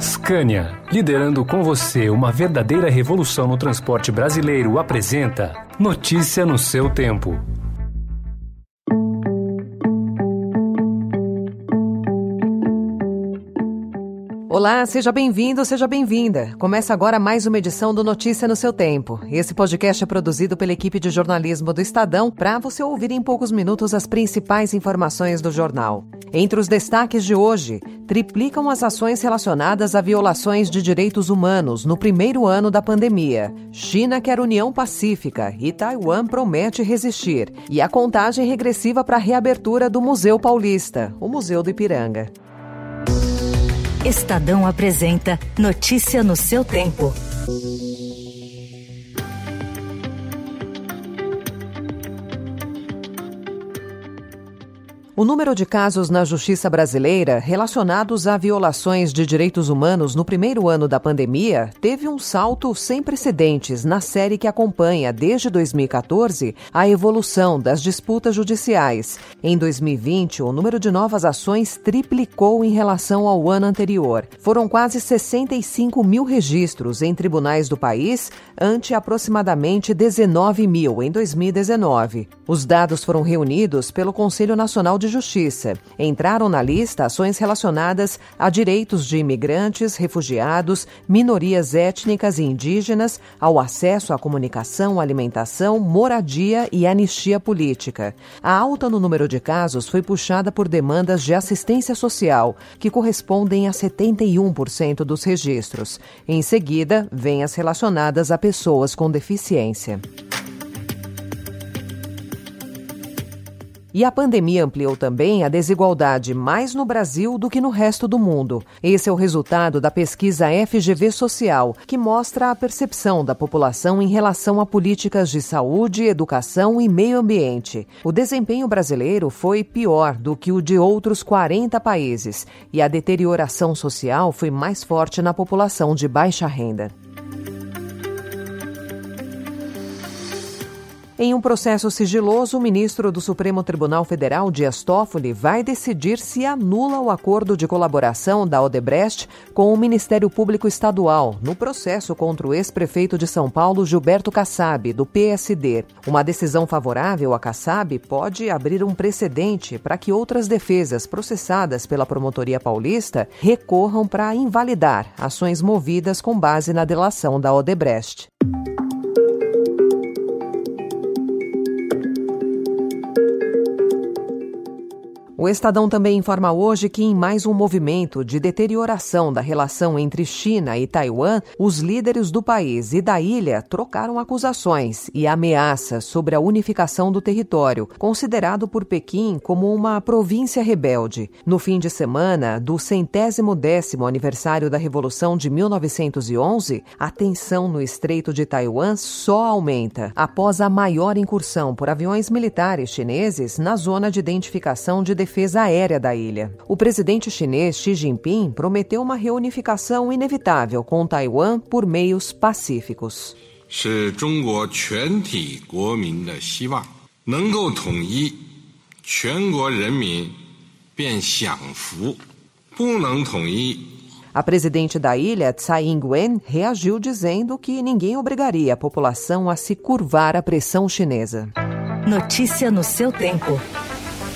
Scania, liderando com você uma verdadeira revolução no transporte brasileiro, apresenta Notícia no seu tempo. Olá, seja bem-vindo, seja bem-vinda. Começa agora mais uma edição do Notícia no seu tempo. Esse podcast é produzido pela equipe de jornalismo do Estadão para você ouvir em poucos minutos as principais informações do jornal. Entre os destaques de hoje, triplicam as ações relacionadas a violações de direitos humanos no primeiro ano da pandemia. China quer União Pacífica e Taiwan promete resistir. E a contagem regressiva para a reabertura do Museu Paulista, o Museu do Ipiranga. Estadão apresenta Notícia no seu tempo. O número de casos na justiça brasileira relacionados a violações de direitos humanos no primeiro ano da pandemia teve um salto sem precedentes na série que acompanha, desde 2014, a evolução das disputas judiciais. Em 2020, o número de novas ações triplicou em relação ao ano anterior. Foram quase 65 mil registros em tribunais do país, ante aproximadamente 19 mil em 2019. Os dados foram reunidos pelo Conselho Nacional de de Justiça. Entraram na lista ações relacionadas a direitos de imigrantes, refugiados, minorias étnicas e indígenas, ao acesso à comunicação, alimentação, moradia e anistia política. A alta no número de casos foi puxada por demandas de assistência social, que correspondem a 71% dos registros. Em seguida, vêm as relacionadas a pessoas com deficiência. E a pandemia ampliou também a desigualdade mais no Brasil do que no resto do mundo. Esse é o resultado da pesquisa FGV Social, que mostra a percepção da população em relação a políticas de saúde, educação e meio ambiente. O desempenho brasileiro foi pior do que o de outros 40 países, e a deterioração social foi mais forte na população de baixa renda. Em um processo sigiloso, o ministro do Supremo Tribunal Federal, Dias Toffoli, vai decidir se anula o acordo de colaboração da Odebrecht com o Ministério Público Estadual no processo contra o ex-prefeito de São Paulo, Gilberto Kassab, do PSD. Uma decisão favorável a Kassab pode abrir um precedente para que outras defesas processadas pela Promotoria Paulista recorram para invalidar ações movidas com base na delação da Odebrecht. O Estadão também informa hoje que, em mais um movimento de deterioração da relação entre China e Taiwan, os líderes do país e da ilha trocaram acusações e ameaças sobre a unificação do território, considerado por Pequim como uma província rebelde. No fim de semana do centésimo décimo aniversário da Revolução de 1911, a tensão no Estreito de Taiwan só aumenta após a maior incursão por aviões militares chineses na zona de identificação de defesa aérea da ilha. O presidente chinês Xi Jinping prometeu uma reunificação inevitável com Taiwan por meios pacíficos. 是中国全体国民的希望，能够统一，全国人民便享福；不能统一， A presidente da ilha, Tsai Ing-wen, reagiu dizendo que ninguém obrigaria a população a se curvar à pressão chinesa. Notícia no seu tempo.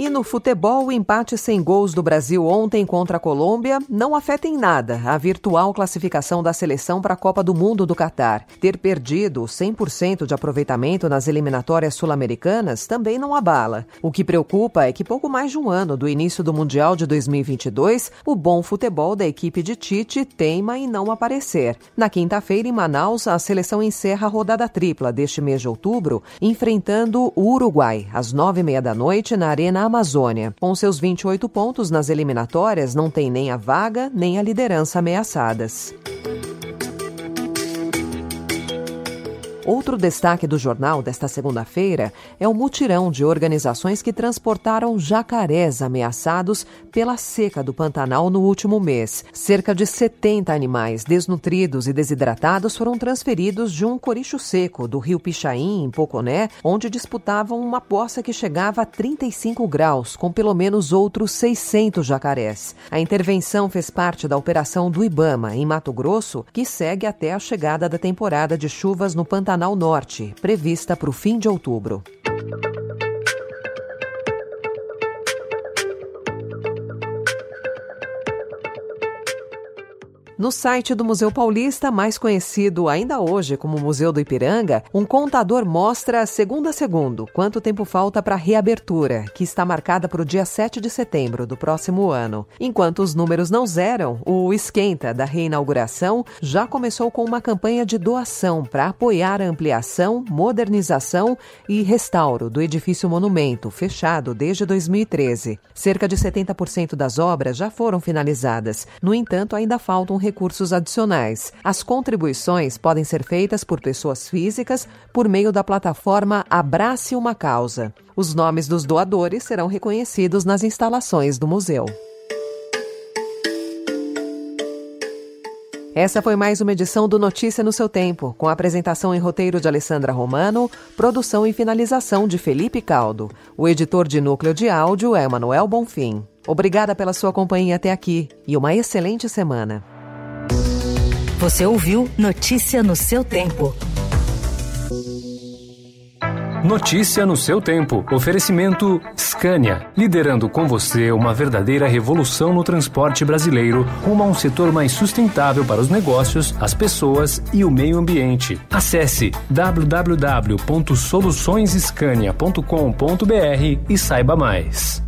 E no futebol, o empate sem gols do Brasil ontem contra a Colômbia não afeta em nada a virtual classificação da seleção para a Copa do Mundo do Catar. Ter perdido 100% de aproveitamento nas eliminatórias sul-americanas também não abala. O que preocupa é que pouco mais de um ano do início do Mundial de 2022, o bom futebol da equipe de Tite teima em não aparecer. Na quinta-feira, em Manaus, a seleção encerra a rodada tripla deste mês de outubro, enfrentando o Uruguai, às nove e meia da noite, na Arena Amazônia. Com seus 28 pontos nas eliminatórias, não tem nem a vaga nem a liderança ameaçadas. Outro destaque do jornal desta segunda-feira é o mutirão de organizações que transportaram jacarés ameaçados pela seca do Pantanal no último mês. Cerca de 70 animais desnutridos e desidratados foram transferidos de um coricho seco do rio Pichain, em Poconé, onde disputavam uma poça que chegava a 35 graus, com pelo menos outros 600 jacarés. A intervenção fez parte da operação do Ibama, em Mato Grosso, que segue até a chegada da temporada de chuvas no Pantanal Norte, prevista para o fim de outubro. No site do Museu Paulista, mais conhecido ainda hoje como Museu do Ipiranga, um contador mostra, segundo a segundo, quanto tempo falta para a reabertura, que está marcada para o dia 7 de setembro do próximo ano. Enquanto os números não zeram, o esquenta da reinauguração já começou com uma campanha de doação para apoiar a ampliação, modernização e restauro do edifício monumento, fechado desde 2013. Cerca de 70% das obras já foram finalizadas. No entanto, ainda faltam recursos adicionais. As contribuições podem ser feitas por pessoas físicas por meio da plataforma Abrace uma Causa. Os nomes dos doadores serão reconhecidos nas instalações do museu. Essa foi mais uma edição do Notícia no seu tempo, com apresentação em roteiro de Alessandra Romano, produção e finalização de Felipe Caldo. O editor de núcleo de áudio é Manuel Bonfim. Obrigada pela sua companhia até aqui e uma excelente semana. Você ouviu Notícia no seu tempo. Notícia no seu tempo. Oferecimento Scania, liderando com você uma verdadeira revolução no transporte brasileiro, rumo a um setor mais sustentável para os negócios, as pessoas e o meio ambiente. Acesse www.soluçõesescania.com.br e saiba mais.